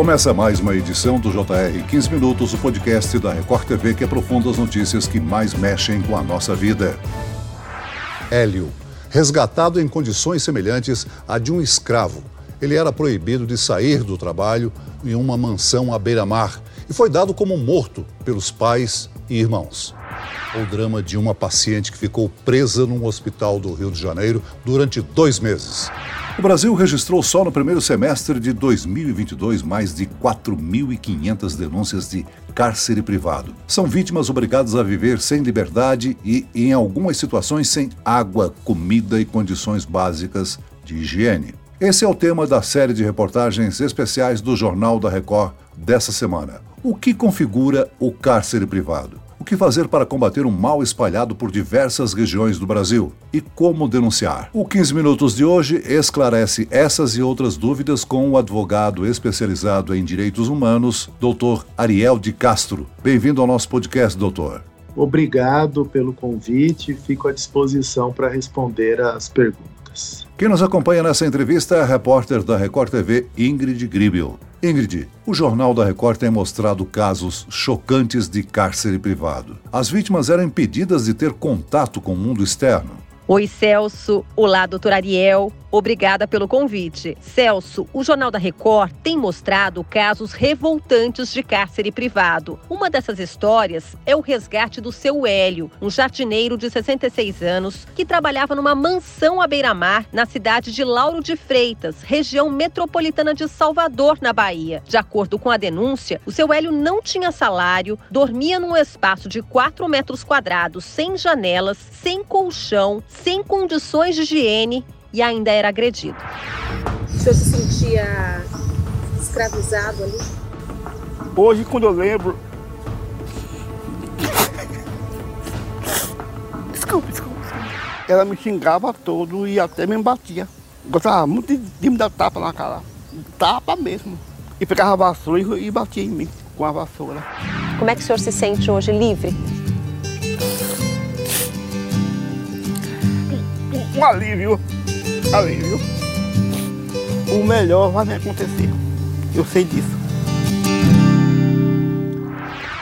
Começa mais uma edição do JR 15 Minutos, o podcast da Record TV que aprofunda as notícias que mais mexem com a nossa vida. Hélio, resgatado em condições semelhantes à de um escravo. Ele era proibido de sair do trabalho em uma mansão à beira-mar e foi dado como morto pelos pais e irmãos. O drama de uma paciente que ficou presa num hospital do Rio de Janeiro durante dois meses. O Brasil registrou só no primeiro semestre de 2022 mais de 4.500 denúncias de cárcere privado. São vítimas obrigadas a viver sem liberdade e, em algumas situações, sem água, comida e condições básicas de higiene. Esse é o tema da série de reportagens especiais do Jornal da Record dessa semana. O que configura o cárcere privado? O que fazer para combater um mal espalhado por diversas regiões do Brasil? E como denunciar? O 15 Minutos de hoje esclarece essas e outras dúvidas com o advogado especializado em direitos humanos, Dr. Ariel de Castro. Bem-vindo ao nosso podcast, doutor. Obrigado pelo convite, fico à disposição para responder as perguntas. Quem nos acompanha nessa entrevista é a repórter da Record TV, Ingrid Gribel. Ingrid, o Jornal da Record tem mostrado casos chocantes de cárcere privado. As vítimas eram impedidas de ter contato com o mundo externo. Oi, Celso. Olá, doutor Ariel. Obrigada pelo convite. Celso, o Jornal da Record tem mostrado casos revoltantes de cárcere privado. Uma dessas histórias é o resgate do seu Hélio, um jardineiro de 66 anos que trabalhava numa mansão à beira-mar na cidade de Lauro de Freitas, região metropolitana de Salvador, na Bahia. De acordo com a denúncia, o seu Hélio não tinha salário, dormia num espaço de 4 metros quadrados, sem janelas, sem colchão, sem condições de higiene e ainda era agredido. O senhor se sentia escravizado ali? Hoje, quando eu lembro. Desculpa, desculpa. Ela me xingava todo e até me batia. Gostava muito de me dar tapa na cara. Tapa mesmo. E pegava a vassoura e batia em mim com a vassoura. Como é que o senhor se sente hoje livre? Um alívio alívio. O melhor vai me acontecer. Eu sei disso.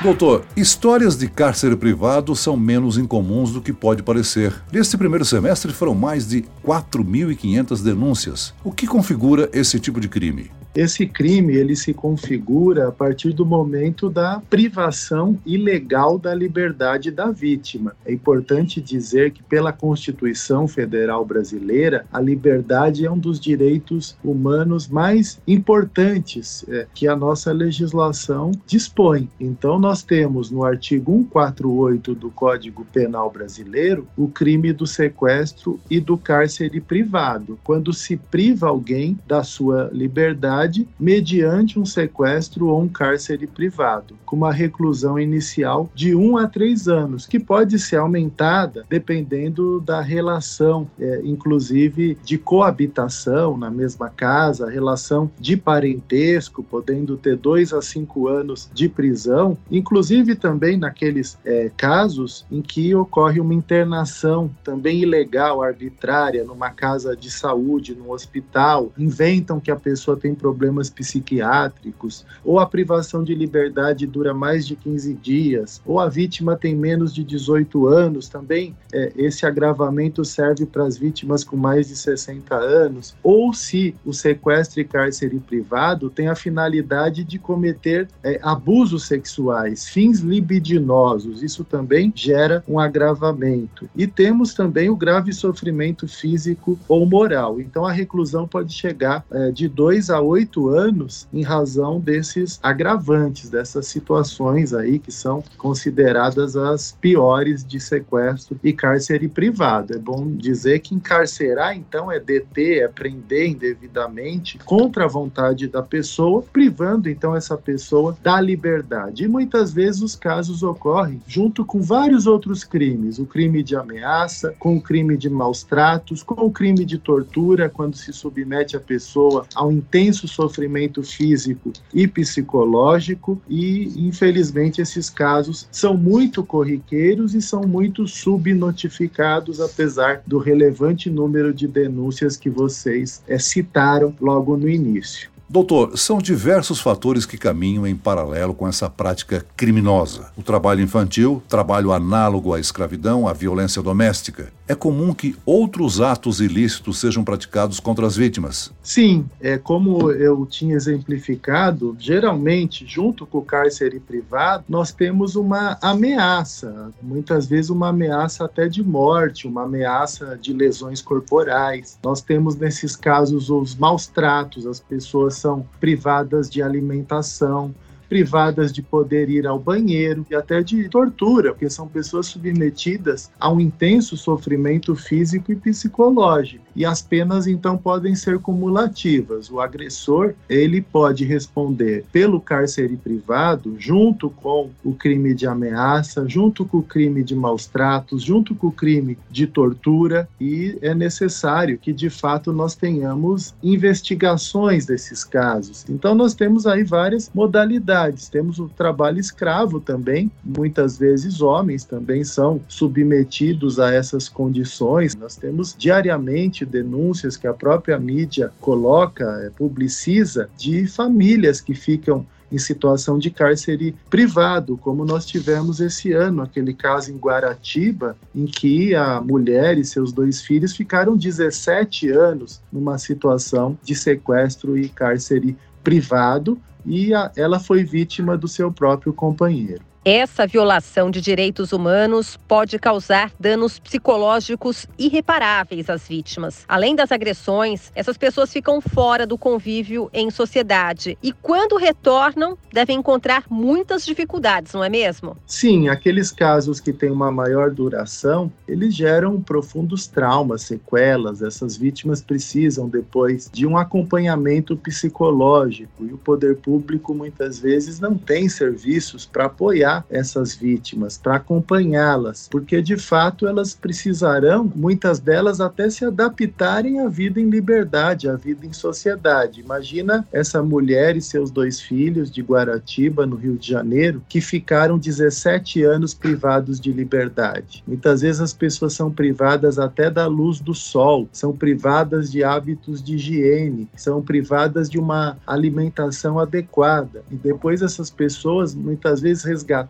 Doutor, histórias de cárcere privado são menos incomuns do que pode parecer. Neste primeiro semestre foram mais de 4.500 denúncias. O que configura esse tipo de crime? Esse crime ele se configura a partir do momento da privação ilegal da liberdade da vítima. É importante dizer que pela Constituição Federal Brasileira, a liberdade é um dos direitos humanos mais importantes é, que a nossa legislação dispõe. Então nós temos no artigo 148 do Código Penal Brasileiro o crime do sequestro e do cárcere privado, quando se priva alguém da sua liberdade mediante um sequestro ou um cárcere privado, com uma reclusão inicial de um a três anos, que pode ser aumentada dependendo da relação, é, inclusive de coabitação na mesma casa, relação de parentesco, podendo ter dois a cinco anos de prisão, inclusive também naqueles é, casos em que ocorre uma internação também ilegal, arbitrária, numa casa de saúde, num hospital, inventam que a pessoa tem problemas problemas psiquiátricos, ou a privação de liberdade dura mais de 15 dias, ou a vítima tem menos de 18 anos, também é, esse agravamento serve para as vítimas com mais de 60 anos, ou se o sequestro e cárcere privado tem a finalidade de cometer é, abusos sexuais, fins libidinosos, isso também gera um agravamento. E temos também o grave sofrimento físico ou moral. Então a reclusão pode chegar é, de 2 a 8 oito anos em razão desses agravantes, dessas situações aí que são consideradas as piores de sequestro e cárcere privado. É bom dizer que encarcerar, então, é deter, é prender indevidamente contra a vontade da pessoa, privando, então, essa pessoa da liberdade. E muitas vezes os casos ocorrem junto com vários outros crimes: o crime de ameaça, com o crime de maus tratos, com o crime de tortura, quando se submete a pessoa ao intenso sofrimento físico e psicológico, e infelizmente esses casos são muito corriqueiros e são muito subnotificados, apesar do relevante número de denúncias que vocês é, citaram logo no início. Doutor, são diversos fatores que caminham em paralelo com essa prática criminosa. O trabalho infantil, trabalho análogo à escravidão, à violência doméstica. É comum que outros atos ilícitos sejam praticados contra as vítimas. Sim, é como eu tinha exemplificado, geralmente, junto com o cárcere privado, nós temos uma ameaça, muitas vezes uma ameaça até de morte, uma ameaça de lesões corporais. Nós temos nesses casos os maus tratos, as pessoas são privadas de alimentação, privadas de poder ir ao banheiro e até de tortura, porque são pessoas submetidas a um intenso sofrimento físico e psicológico. E as penas então podem ser cumulativas. O agressor, ele pode responder pelo cárcere privado junto com o crime de ameaça, junto com o crime de maus tratos, junto com o crime de tortura e é necessário que de fato nós tenhamos investigações desses casos. Então nós temos aí várias modalidades atividades. Temos o trabalho escravo também, muitas vezes homens também são submetidos a essas condições. Nós temos diariamente denúncias que a própria mídia coloca, é, publiciza, de famílias que ficam em situação de cárcere privado, como nós tivemos esse ano, aquele caso em Guaratiba, em que a mulher e seus dois filhos ficaram 17 anos numa situação de sequestro e cárcere privado, e a, ela foi vítima do seu próprio companheiro. Essa violação de direitos humanos pode causar danos psicológicos irreparáveis às vítimas. Além das agressões, essas pessoas ficam fora do convívio em sociedade e, quando retornam, devem encontrar muitas dificuldades, não é mesmo? Sim, aqueles casos que têm uma maior duração, eles geram profundos traumas, sequelas. Essas vítimas precisam depois de um acompanhamento psicológico e o poder público muitas vezes não tem serviços para apoiar essas vítimas, para acompanhá-las, porque de fato elas precisarão, muitas delas, até se adaptarem à vida em liberdade, à vida em sociedade. Imagina essa mulher e seus dois filhos de Guaratiba, no Rio de Janeiro, que ficaram 17 anos privados de liberdade. Muitas vezes as pessoas são privadas até da luz do sol, são privadas de hábitos de higiene, são privadas de uma alimentação adequada. E depois essas pessoas muitas vezes resgatam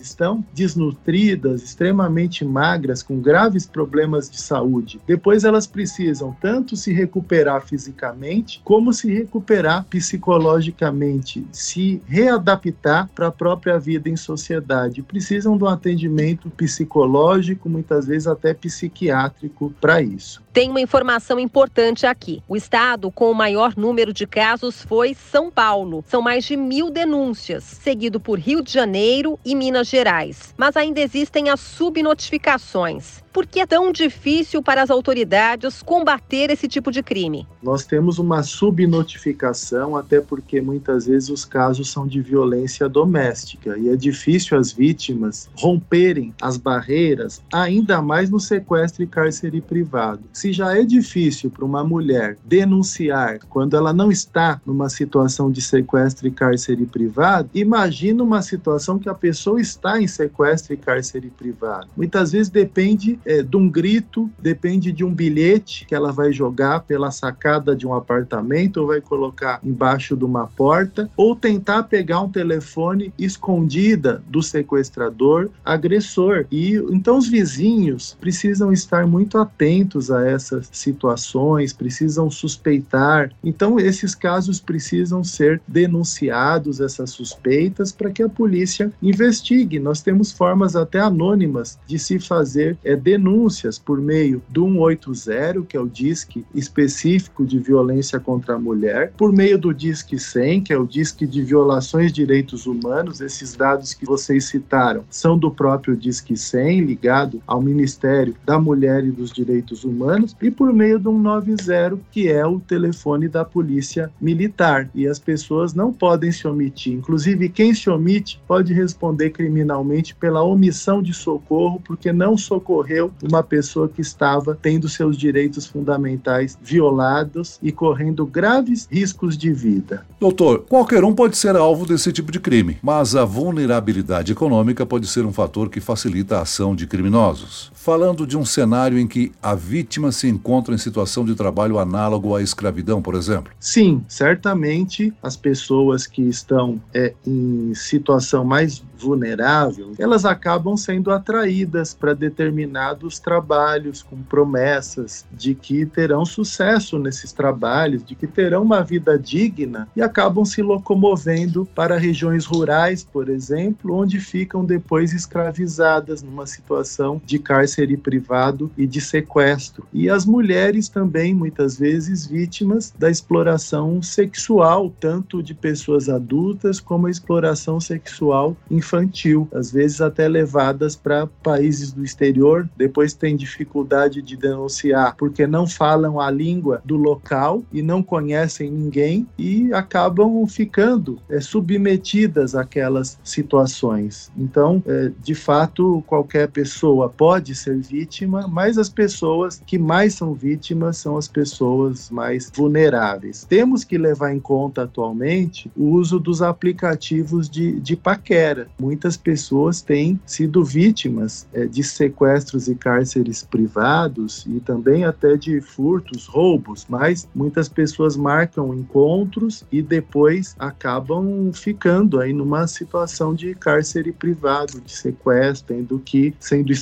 estão desnutridas, extremamente magras, com graves problemas de saúde. Depois elas precisam tanto se recuperar fisicamente, como se recuperar psicologicamente, se readaptar para a própria vida em sociedade. Precisam de um atendimento psicológico, muitas vezes até psiquiátrico para isso. Tem uma informação importante aqui. O estado com o maior número de casos foi São Paulo. São mais de mil denúncias, seguido por Rio de Janeiro e Minas Gerais. Mas ainda existem as subnotificações. Por que é tão difícil para as autoridades combater esse tipo de crime? Nós temos uma subnotificação, até porque muitas vezes os casos são de violência doméstica e é difícil as vítimas romperem as barreiras, ainda mais no sequestro e cárcere privado. Se já é difícil para uma mulher denunciar quando ela não está numa situação de sequestro e cárcere privado, imagina uma situação que a pessoa está em sequestro e cárcere privado. Muitas vezes depende é, de um grito, depende de um bilhete que ela vai jogar pela sacada de um apartamento ou vai colocar embaixo de uma porta, ou tentar pegar um telefone escondida do sequestrador, agressor. E então os vizinhos precisam estar muito atentos a essas situações, precisam suspeitar. Então esses casos precisam ser denunciados, essas suspeitas, para que a polícia investigue. Nós temos formas até anônimas de se fazer é, denúncias por meio do 180, que é o DISC específico de violência contra a mulher, por meio do DISC 100, que é o DISC de violações de direitos humanos. Esses dados que vocês citaram são do próprio DISC 100, ligado ao Ministério da Mulher e dos Direitos Humanos, e por meio do 190, que é o telefone da Polícia Militar. E as pessoas não podem se omitir. Inclusive, quem se omite pode responder criminalmente pela omissão de socorro, porque não socorrer uma pessoa que estava tendo seus direitos fundamentais violados e correndo graves riscos de vida. Doutor, qualquer um pode ser alvo desse tipo de crime, mas a vulnerabilidade econômica pode ser um fator que facilita a ação de criminosos. Falando de um cenário em que a vítima se encontra em situação de trabalho análogo à escravidão, por exemplo? Sim, certamente as pessoas que estão é, em situação mais vulnerável, elas acabam sendo atraídas para determinados trabalhos com promessas de que terão sucesso nesses trabalhos, de que terão uma vida digna e acabam se locomovendo para regiões rurais, por exemplo, onde ficam depois escravizadas numa situação de cárcere privado e de sequestro. E as mulheres também, muitas vezes, vítimas da exploração sexual, tanto de pessoas adultas como a exploração sexual infantil, às vezes até levadas para países do exterior, depois têm dificuldade de denunciar porque não falam a língua do local e não conhecem ninguém e acabam ficando é, submetidas àquelas situações. Então, é, de fato, qualquer pessoa pode ser vítima, mas as pessoas que mais são vítimas são as pessoas mais vulneráveis. Temos que levar em conta atualmente o uso dos aplicativos de, de paquera. Muitas pessoas têm sido vítimas é, de sequestros e cárceres privados e também até de furtos, roubos, mas muitas pessoas marcam encontros e depois acabam ficando aí numa situação de cárcere privado, de sequestro, tendo que sendo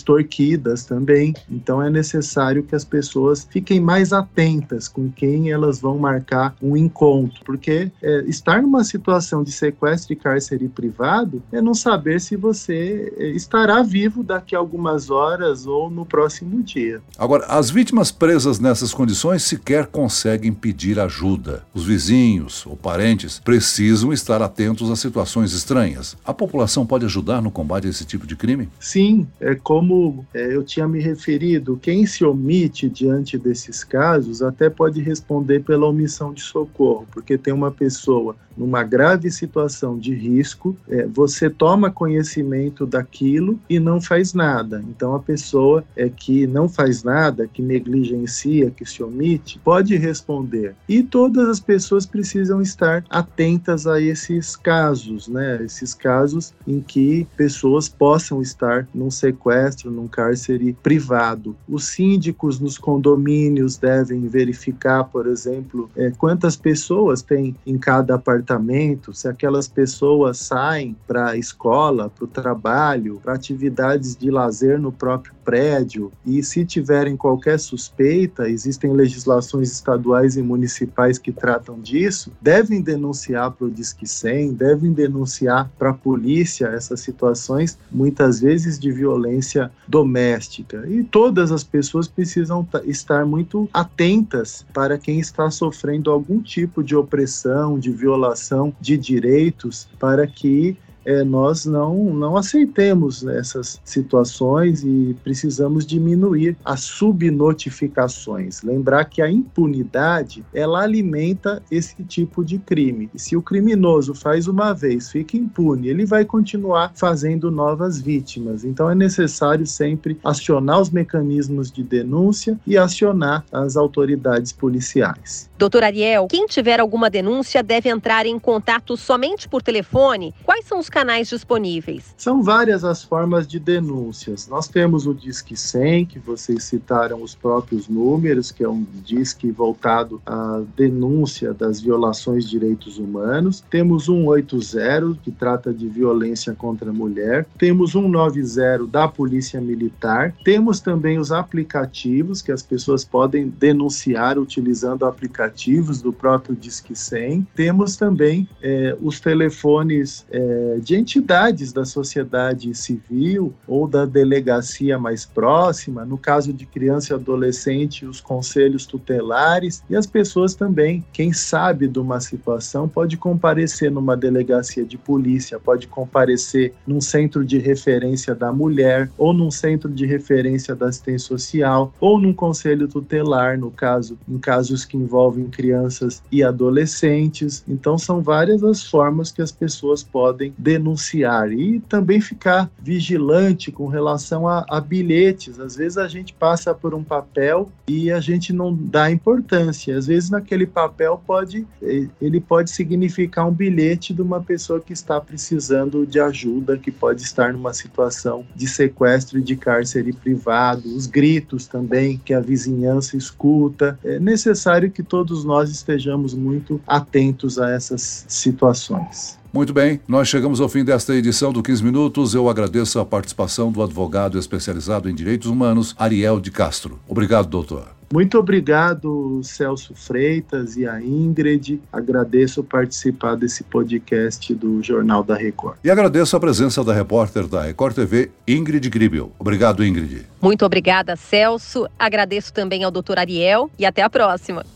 também. Então é necessário que as pessoas fiquem mais atentas com quem elas vão marcar um encontro, porque é, estar numa situação de sequestro e cárcere privado é não saber se você é, estará vivo daqui a algumas horas ou no próximo dia. Agora, as vítimas presas nessas condições sequer conseguem pedir ajuda. Os vizinhos ou parentes precisam estar atentos a situações estranhas. A população pode ajudar no combate a esse tipo de crime? Sim, é como é, eu tinha me referido, quem se omite diante desses casos até pode responder pela omissão de socorro, porque tem uma pessoa numa grave situação de risco, é, você toma conhecimento daquilo e não faz nada. Então a pessoa é que não faz nada, que negligencia, que se omite, pode responder. E todas as pessoas precisam estar atentas a esses casos, né? Esses casos em que pessoas possam estar num sequestro, num cárcere privado. Os síndicos nos condomínios devem verificar, por exemplo, é, quantas pessoas tem em cada apartamento, se aquelas pessoas saem para a escola, para o trabalho, para atividades de lazer no próprio prédio e se tiverem qualquer suspeita, existem legislações estaduais e municipais que tratam disso, devem denunciar para o Disque 100, devem denunciar para a polícia essas situações, muitas vezes de violência doméstica. E todas as pessoas precisam estar muito atentas para quem está sofrendo algum tipo de opressão, de violação de direitos, para que é, nós não, não aceitemos essas situações e precisamos diminuir as subnotificações. Lembrar que a impunidade ela alimenta esse tipo de crime. E se o criminoso faz uma vez, fica impune, ele vai continuar fazendo novas vítimas. Então é necessário sempre acionar os mecanismos de denúncia e acionar as autoridades policiais. Doutor Ariel, quem tiver alguma denúncia deve entrar em contato somente por telefone? Quais são os canais disponíveis? São várias as formas de denúncias. Nós temos o Disque 100, que vocês citaram os próprios números, que é um disque voltado à denúncia das violações de direitos humanos. Temos 180, que trata de violência contra a mulher. Temos 190 da Polícia Militar. Temos também os aplicativos que as pessoas podem denunciar utilizando aplicativos do próprio Disque 100. Temos também é, os telefones é, de entidades da sociedade civil ou da delegacia mais próxima, no caso de criança e adolescente, os conselhos tutelares e as pessoas também, quem sabe de uma situação, pode comparecer numa delegacia de polícia, pode comparecer num centro de referência da mulher ou num centro de referência da assistência social ou num conselho tutelar, no caso, em casos que envolvem crianças e adolescentes. Então, são várias as formas que as pessoas podem denunciar denunciar e também ficar vigilante com relação a, a, bilhetes. Às vezes a gente passa por um papel e a gente não dá importância. Às vezes naquele papel pode ele pode significar um bilhete de uma pessoa que está precisando de ajuda, que pode estar numa situação de sequestro e de cárcere privado. Os gritos também que a vizinhança escuta. É necessário que todos nós estejamos muito atentos a essas situações. Muito bem, nós chegamos ao fim desta edição do 15 Minutos. Eu agradeço a participação do advogado especializado em direitos humanos, Ariel de Castro. Obrigado, doutor. Muito obrigado, Celso Freitas e a Ingrid. Agradeço participar desse podcast do Jornal da Record. E agradeço a presença da repórter da Record TV, Ingrid Gribel. Obrigado, Ingrid. Muito obrigada, Celso. Agradeço também ao doutor Ariel e até a próxima.